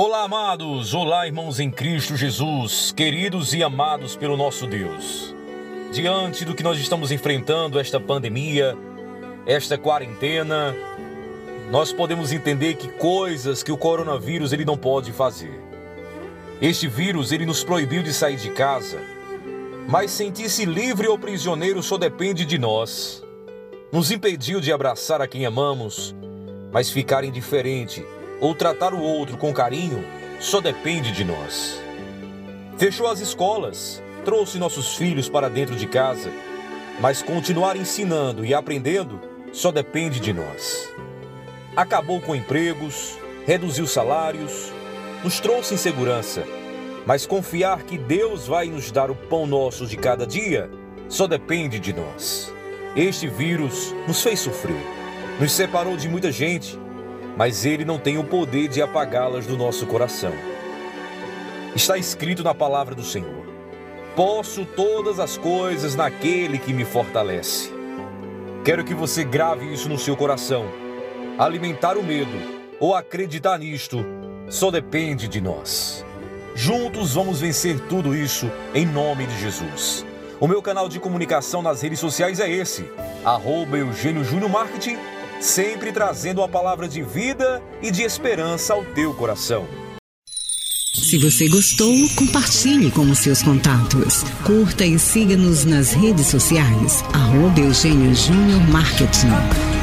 Olá, amados! Olá, irmãos em Cristo Jesus, queridos e amados pelo nosso Deus. Diante do que nós estamos enfrentando, esta pandemia, esta quarentena, nós podemos entender que coisas que o coronavírus ele não pode fazer. Este vírus ele nos proibiu de sair de casa, mas sentir-se livre ou prisioneiro só depende de nós. Nos impediu de abraçar a quem amamos, mas ficar indiferente ou tratar o outro com carinho só depende de nós. Fechou as escolas, trouxe nossos filhos para dentro de casa, mas continuar ensinando e aprendendo só depende de nós. Acabou com empregos, reduziu salários, nos trouxe insegurança, mas confiar que Deus vai nos dar o pão nosso de cada dia só depende de nós. Este vírus nos fez sofrer, nos separou de muita gente mas ele não tem o poder de apagá-las do nosso coração. Está escrito na palavra do Senhor: Posso todas as coisas naquele que me fortalece. Quero que você grave isso no seu coração. Alimentar o medo ou acreditar nisto só depende de nós. Juntos vamos vencer tudo isso em nome de Jesus. O meu canal de comunicação nas redes sociais é esse, arroba Eugênio Júnior Marketing sempre trazendo a palavra de vida e de esperança ao teu coração. Se você gostou, compartilhe com os seus contatos. Curta e siga-nos nas redes sociais. Arroba Eugênio Júnior Marketing.